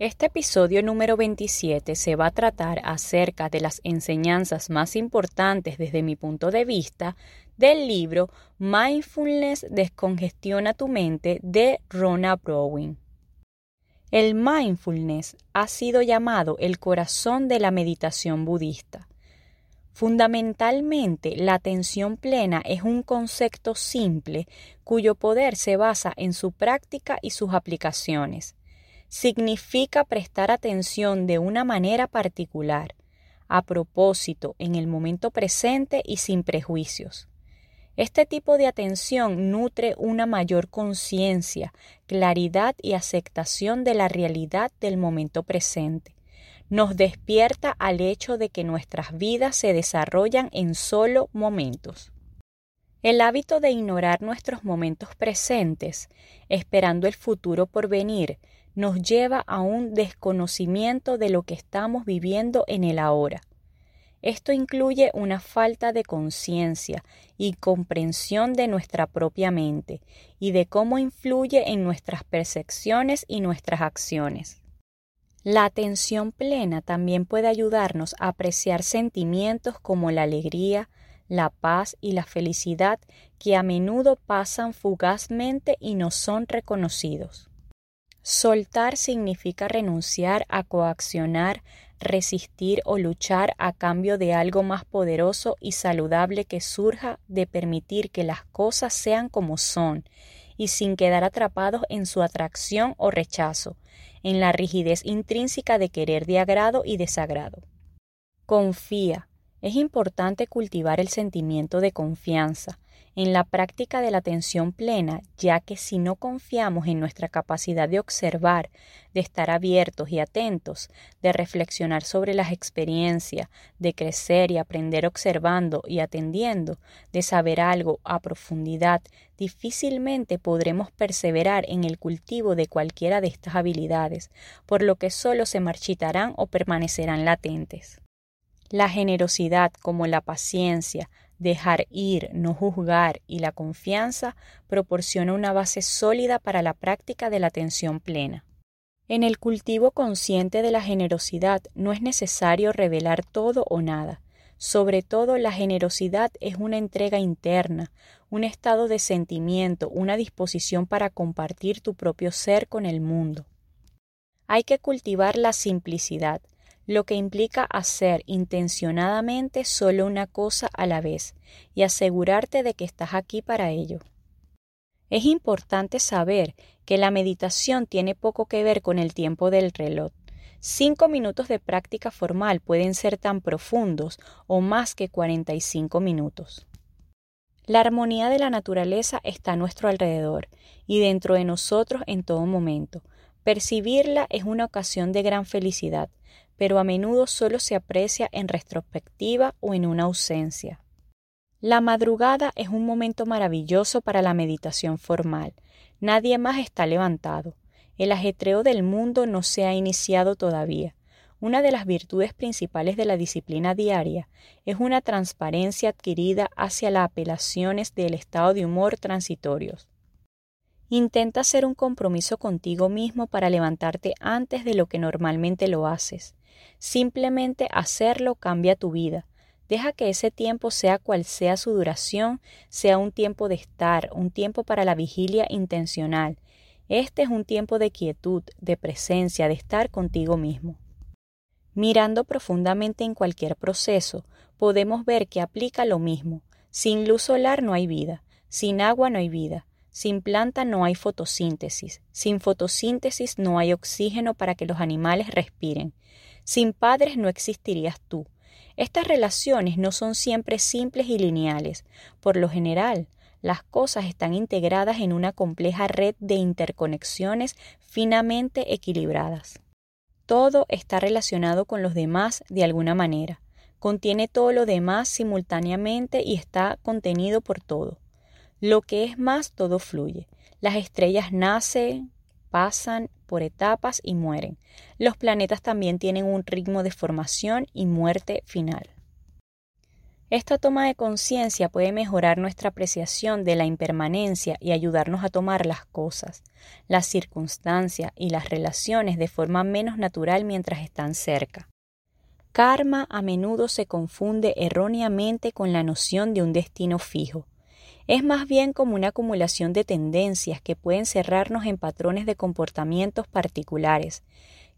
Este episodio número 27 se va a tratar acerca de las enseñanzas más importantes desde mi punto de vista del libro Mindfulness descongestiona tu mente de Rona Browning. El mindfulness ha sido llamado el corazón de la meditación budista. Fundamentalmente, la atención plena es un concepto simple cuyo poder se basa en su práctica y sus aplicaciones significa prestar atención de una manera particular, a propósito, en el momento presente y sin prejuicios. Este tipo de atención nutre una mayor conciencia, claridad y aceptación de la realidad del momento presente. Nos despierta al hecho de que nuestras vidas se desarrollan en solo momentos. El hábito de ignorar nuestros momentos presentes, esperando el futuro por venir, nos lleva a un desconocimiento de lo que estamos viviendo en el ahora. Esto incluye una falta de conciencia y comprensión de nuestra propia mente y de cómo influye en nuestras percepciones y nuestras acciones. La atención plena también puede ayudarnos a apreciar sentimientos como la alegría, la paz y la felicidad que a menudo pasan fugazmente y no son reconocidos. Soltar significa renunciar a coaccionar, resistir o luchar a cambio de algo más poderoso y saludable que surja de permitir que las cosas sean como son y sin quedar atrapados en su atracción o rechazo, en la rigidez intrínseca de querer de agrado y desagrado. Confía. Es importante cultivar el sentimiento de confianza, en la práctica de la atención plena, ya que si no confiamos en nuestra capacidad de observar, de estar abiertos y atentos, de reflexionar sobre las experiencias, de crecer y aprender observando y atendiendo, de saber algo a profundidad, difícilmente podremos perseverar en el cultivo de cualquiera de estas habilidades, por lo que solo se marchitarán o permanecerán latentes. La generosidad como la paciencia, Dejar ir, no juzgar y la confianza proporciona una base sólida para la práctica de la atención plena. En el cultivo consciente de la generosidad no es necesario revelar todo o nada. Sobre todo la generosidad es una entrega interna, un estado de sentimiento, una disposición para compartir tu propio ser con el mundo. Hay que cultivar la simplicidad, lo que implica hacer intencionadamente solo una cosa a la vez y asegurarte de que estás aquí para ello. Es importante saber que la meditación tiene poco que ver con el tiempo del reloj. Cinco minutos de práctica formal pueden ser tan profundos o más que 45 minutos. La armonía de la naturaleza está a nuestro alrededor y dentro de nosotros en todo momento. Percibirla es una ocasión de gran felicidad, pero a menudo solo se aprecia en retrospectiva o en una ausencia. La madrugada es un momento maravilloso para la meditación formal. Nadie más está levantado. El ajetreo del mundo no se ha iniciado todavía. Una de las virtudes principales de la disciplina diaria es una transparencia adquirida hacia las apelaciones del estado de humor transitorios. Intenta hacer un compromiso contigo mismo para levantarte antes de lo que normalmente lo haces. Simplemente hacerlo cambia tu vida. Deja que ese tiempo, sea cual sea su duración, sea un tiempo de estar, un tiempo para la vigilia intencional. Este es un tiempo de quietud, de presencia, de estar contigo mismo. Mirando profundamente en cualquier proceso, podemos ver que aplica lo mismo. Sin luz solar no hay vida, sin agua no hay vida, sin planta no hay fotosíntesis, sin fotosíntesis no hay oxígeno para que los animales respiren, sin padres no existirías tú. Estas relaciones no son siempre simples y lineales. Por lo general, las cosas están integradas en una compleja red de interconexiones finamente equilibradas. Todo está relacionado con los demás de alguna manera. Contiene todo lo demás simultáneamente y está contenido por todo. Lo que es más, todo fluye. Las estrellas nacen, pasan por etapas y mueren. Los planetas también tienen un ritmo de formación y muerte final. Esta toma de conciencia puede mejorar nuestra apreciación de la impermanencia y ayudarnos a tomar las cosas, las circunstancias y las relaciones de forma menos natural mientras están cerca. Karma a menudo se confunde erróneamente con la noción de un destino fijo. Es más bien como una acumulación de tendencias que pueden cerrarnos en patrones de comportamientos particulares,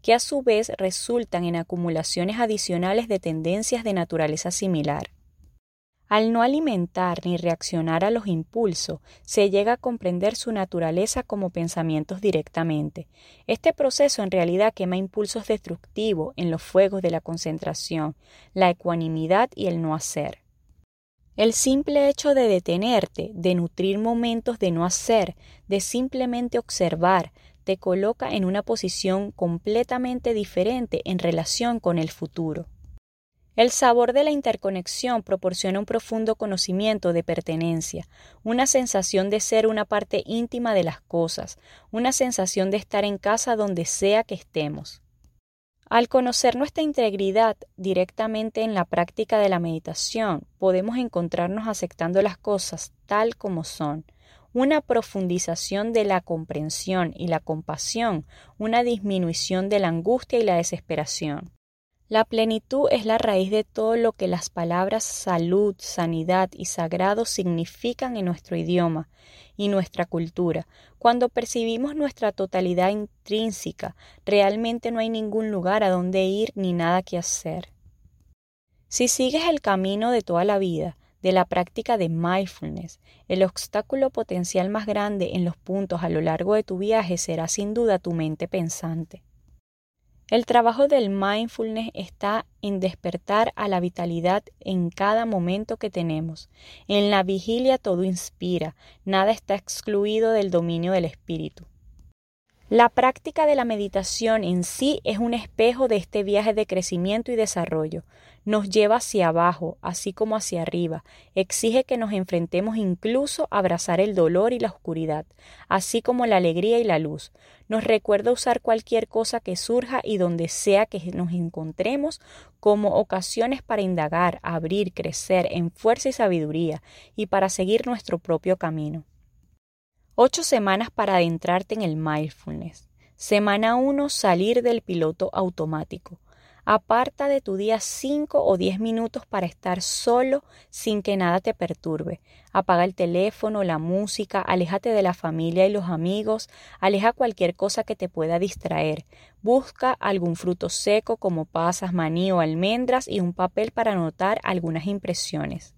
que a su vez resultan en acumulaciones adicionales de tendencias de naturaleza similar. Al no alimentar ni reaccionar a los impulsos, se llega a comprender su naturaleza como pensamientos directamente. Este proceso en realidad quema impulsos destructivos en los fuegos de la concentración, la ecuanimidad y el no hacer. El simple hecho de detenerte, de nutrir momentos de no hacer, de simplemente observar, te coloca en una posición completamente diferente en relación con el futuro. El sabor de la interconexión proporciona un profundo conocimiento de pertenencia, una sensación de ser una parte íntima de las cosas, una sensación de estar en casa donde sea que estemos. Al conocer nuestra integridad directamente en la práctica de la meditación, podemos encontrarnos aceptando las cosas tal como son, una profundización de la comprensión y la compasión, una disminución de la angustia y la desesperación. La plenitud es la raíz de todo lo que las palabras salud, sanidad y sagrado significan en nuestro idioma y nuestra cultura. Cuando percibimos nuestra totalidad intrínseca, realmente no hay ningún lugar a donde ir ni nada que hacer. Si sigues el camino de toda la vida, de la práctica de mindfulness, el obstáculo potencial más grande en los puntos a lo largo de tu viaje será sin duda tu mente pensante. El trabajo del mindfulness está en despertar a la vitalidad en cada momento que tenemos. En la vigilia todo inspira, nada está excluido del dominio del espíritu. La práctica de la meditación en sí es un espejo de este viaje de crecimiento y desarrollo. Nos lleva hacia abajo, así como hacia arriba. Exige que nos enfrentemos incluso a abrazar el dolor y la oscuridad, así como la alegría y la luz. Nos recuerda usar cualquier cosa que surja y donde sea que nos encontremos como ocasiones para indagar, abrir, crecer en fuerza y sabiduría y para seguir nuestro propio camino. Ocho semanas para adentrarte en el mindfulness. Semana 1. Salir del piloto automático. Aparta de tu día 5 o 10 minutos para estar solo sin que nada te perturbe. Apaga el teléfono, la música, aléjate de la familia y los amigos, aleja cualquier cosa que te pueda distraer. Busca algún fruto seco como pasas, maní o almendras y un papel para anotar algunas impresiones.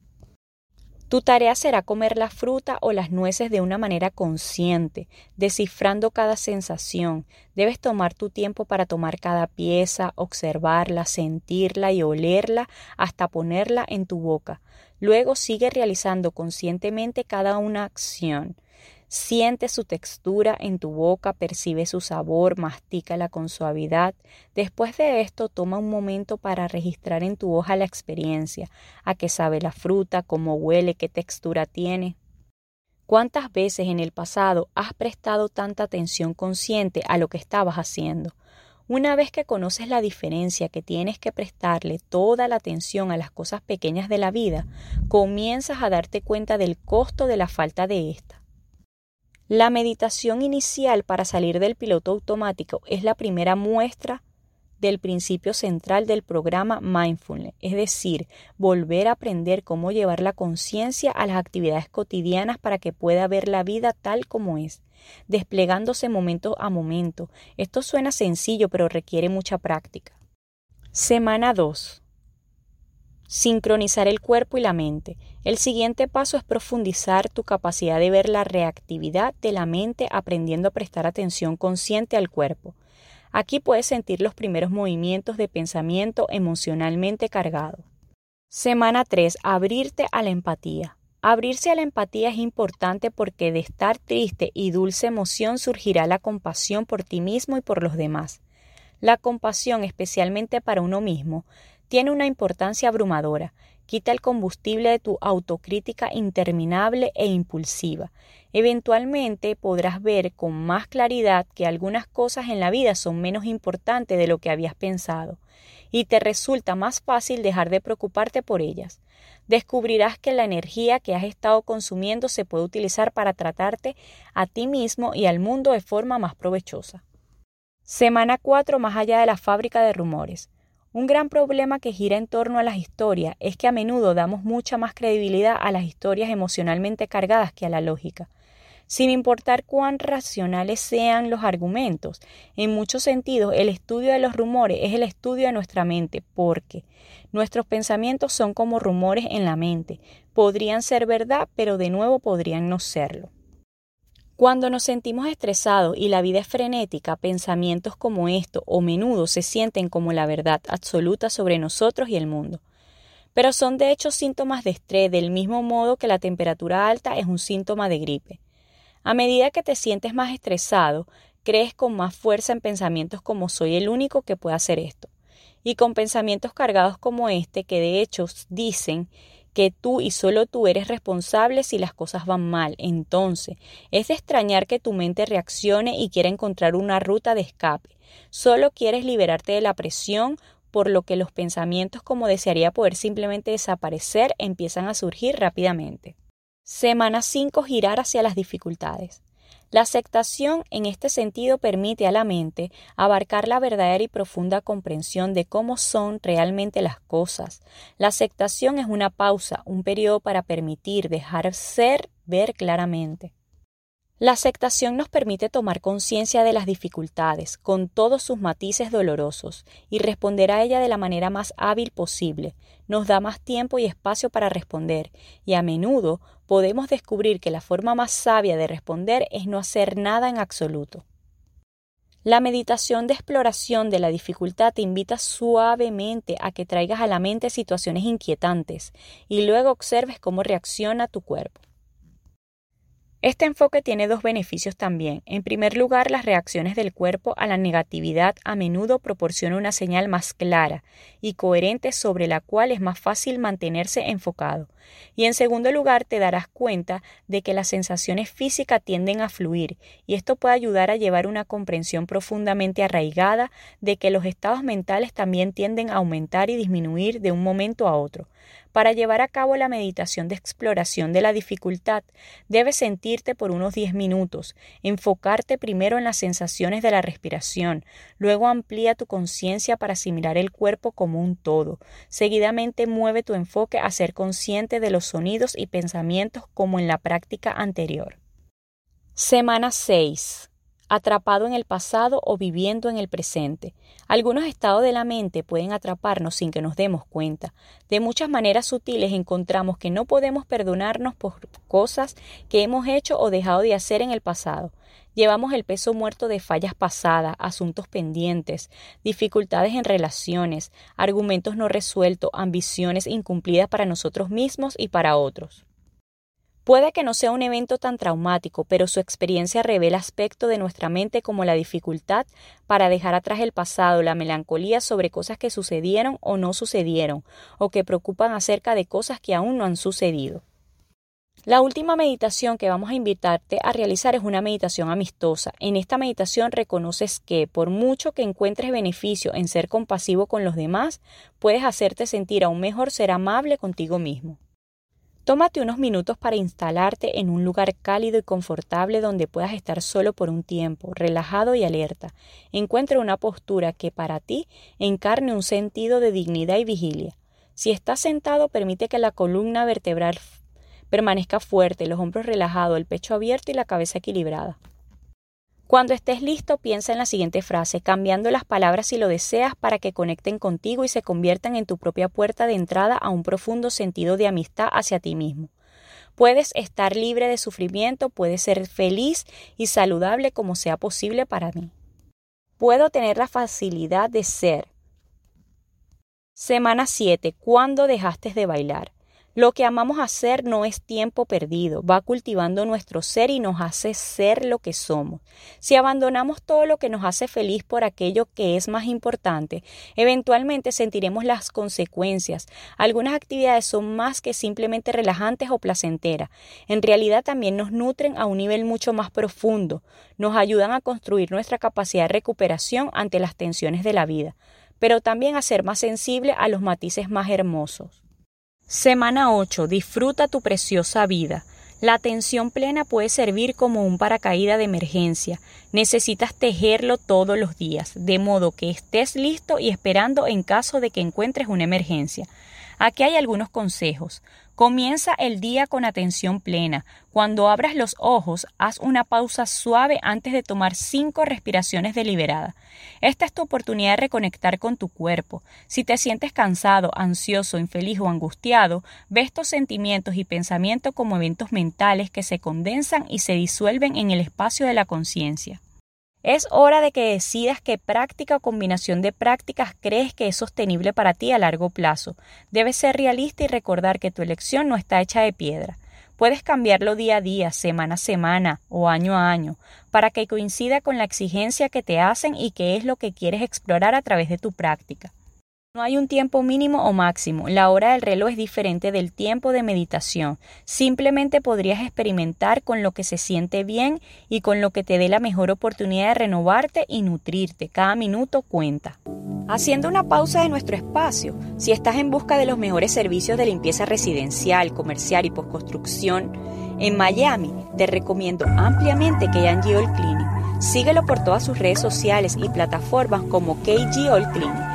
Tu tarea será comer la fruta o las nueces de una manera consciente, descifrando cada sensación. Debes tomar tu tiempo para tomar cada pieza, observarla, sentirla y olerla hasta ponerla en tu boca. Luego sigue realizando conscientemente cada una acción. Siente su textura en tu boca, percibe su sabor, mastícala con suavidad. Después de esto, toma un momento para registrar en tu hoja la experiencia, a qué sabe la fruta, cómo huele, qué textura tiene. ¿Cuántas veces en el pasado has prestado tanta atención consciente a lo que estabas haciendo? Una vez que conoces la diferencia que tienes que prestarle toda la atención a las cosas pequeñas de la vida, comienzas a darte cuenta del costo de la falta de esta. La meditación inicial para salir del piloto automático es la primera muestra del principio central del programa Mindfulness, es decir, volver a aprender cómo llevar la conciencia a las actividades cotidianas para que pueda ver la vida tal como es, desplegándose momento a momento. Esto suena sencillo, pero requiere mucha práctica. Semana 2. Sincronizar el cuerpo y la mente. El siguiente paso es profundizar tu capacidad de ver la reactividad de la mente aprendiendo a prestar atención consciente al cuerpo. Aquí puedes sentir los primeros movimientos de pensamiento emocionalmente cargado. Semana 3. Abrirte a la empatía. Abrirse a la empatía es importante porque de estar triste y dulce emoción surgirá la compasión por ti mismo y por los demás. La compasión, especialmente para uno mismo, tiene una importancia abrumadora. Quita el combustible de tu autocrítica interminable e impulsiva. Eventualmente podrás ver con más claridad que algunas cosas en la vida son menos importantes de lo que habías pensado, y te resulta más fácil dejar de preocuparte por ellas. Descubrirás que la energía que has estado consumiendo se puede utilizar para tratarte a ti mismo y al mundo de forma más provechosa. Semana 4 más allá de la fábrica de rumores. Un gran problema que gira en torno a las historias es que a menudo damos mucha más credibilidad a las historias emocionalmente cargadas que a la lógica. Sin importar cuán racionales sean los argumentos, en muchos sentidos el estudio de los rumores es el estudio de nuestra mente, porque nuestros pensamientos son como rumores en la mente, podrían ser verdad, pero de nuevo podrían no serlo. Cuando nos sentimos estresados y la vida es frenética, pensamientos como esto o menudo se sienten como la verdad absoluta sobre nosotros y el mundo. Pero son de hecho síntomas de estrés del mismo modo que la temperatura alta es un síntoma de gripe. A medida que te sientes más estresado, crees con más fuerza en pensamientos como soy el único que puede hacer esto, y con pensamientos cargados como este que de hecho dicen que tú y solo tú eres responsable si las cosas van mal. Entonces, es de extrañar que tu mente reaccione y quiera encontrar una ruta de escape. Solo quieres liberarte de la presión, por lo que los pensamientos como desearía poder simplemente desaparecer empiezan a surgir rápidamente. Semana 5. Girar hacia las dificultades. La aceptación en este sentido permite a la mente abarcar la verdadera y profunda comprensión de cómo son realmente las cosas. La aceptación es una pausa, un periodo para permitir, dejar ser, ver claramente. La aceptación nos permite tomar conciencia de las dificultades, con todos sus matices dolorosos, y responder a ella de la manera más hábil posible. Nos da más tiempo y espacio para responder, y a menudo podemos descubrir que la forma más sabia de responder es no hacer nada en absoluto. La meditación de exploración de la dificultad te invita suavemente a que traigas a la mente situaciones inquietantes y luego observes cómo reacciona tu cuerpo. Este enfoque tiene dos beneficios también. En primer lugar, las reacciones del cuerpo a la negatividad a menudo proporcionan una señal más clara y coherente sobre la cual es más fácil mantenerse enfocado. Y en segundo lugar, te darás cuenta de que las sensaciones físicas tienden a fluir y esto puede ayudar a llevar una comprensión profundamente arraigada de que los estados mentales también tienden a aumentar y disminuir de un momento a otro. Para llevar a cabo la meditación de exploración de la dificultad, debes sentirte por unos 10 minutos, enfocarte primero en las sensaciones de la respiración, luego amplía tu conciencia para asimilar el cuerpo como un todo. Seguidamente mueve tu enfoque a ser consciente de los sonidos y pensamientos como en la práctica anterior. Semana 6 atrapado en el pasado o viviendo en el presente. Algunos estados de la mente pueden atraparnos sin que nos demos cuenta. De muchas maneras sutiles encontramos que no podemos perdonarnos por cosas que hemos hecho o dejado de hacer en el pasado. Llevamos el peso muerto de fallas pasadas, asuntos pendientes, dificultades en relaciones, argumentos no resueltos, ambiciones incumplidas para nosotros mismos y para otros. Puede que no sea un evento tan traumático, pero su experiencia revela aspectos de nuestra mente como la dificultad para dejar atrás el pasado, la melancolía sobre cosas que sucedieron o no sucedieron, o que preocupan acerca de cosas que aún no han sucedido. La última meditación que vamos a invitarte a realizar es una meditación amistosa. En esta meditación reconoces que, por mucho que encuentres beneficio en ser compasivo con los demás, puedes hacerte sentir aún mejor ser amable contigo mismo. Tómate unos minutos para instalarte en un lugar cálido y confortable donde puedas estar solo por un tiempo, relajado y alerta. Encuentra una postura que para ti encarne un sentido de dignidad y vigilia. Si estás sentado, permite que la columna vertebral permanezca fuerte, los hombros relajados, el pecho abierto y la cabeza equilibrada. Cuando estés listo, piensa en la siguiente frase, cambiando las palabras si lo deseas para que conecten contigo y se conviertan en tu propia puerta de entrada a un profundo sentido de amistad hacia ti mismo. Puedes estar libre de sufrimiento, puedes ser feliz y saludable como sea posible para mí. Puedo tener la facilidad de ser. Semana 7. ¿Cuándo dejaste de bailar? Lo que amamos hacer no es tiempo perdido, va cultivando nuestro ser y nos hace ser lo que somos. Si abandonamos todo lo que nos hace feliz por aquello que es más importante, eventualmente sentiremos las consecuencias. Algunas actividades son más que simplemente relajantes o placenteras. En realidad también nos nutren a un nivel mucho más profundo, nos ayudan a construir nuestra capacidad de recuperación ante las tensiones de la vida, pero también a ser más sensible a los matices más hermosos. Semana 8. Disfruta tu preciosa vida. La atención plena puede servir como un paracaídas de emergencia. Necesitas tejerlo todos los días, de modo que estés listo y esperando en caso de que encuentres una emergencia. Aquí hay algunos consejos. Comienza el día con atención plena. Cuando abras los ojos, haz una pausa suave antes de tomar cinco respiraciones deliberadas. Esta es tu oportunidad de reconectar con tu cuerpo. Si te sientes cansado, ansioso, infeliz o angustiado, ve estos sentimientos y pensamientos como eventos mentales que se condensan y se disuelven en el espacio de la conciencia. Es hora de que decidas qué práctica o combinación de prácticas crees que es sostenible para ti a largo plazo. Debes ser realista y recordar que tu elección no está hecha de piedra. Puedes cambiarlo día a día, semana a semana o año a año, para que coincida con la exigencia que te hacen y qué es lo que quieres explorar a través de tu práctica. No hay un tiempo mínimo o máximo. La hora del reloj es diferente del tiempo de meditación. Simplemente podrías experimentar con lo que se siente bien y con lo que te dé la mejor oportunidad de renovarte y nutrirte. Cada minuto cuenta. Haciendo una pausa de nuestro espacio, si estás en busca de los mejores servicios de limpieza residencial, comercial y postconstrucción en Miami, te recomiendo ampliamente KG All Cleaning. Síguelo por todas sus redes sociales y plataformas como KG All Cleaning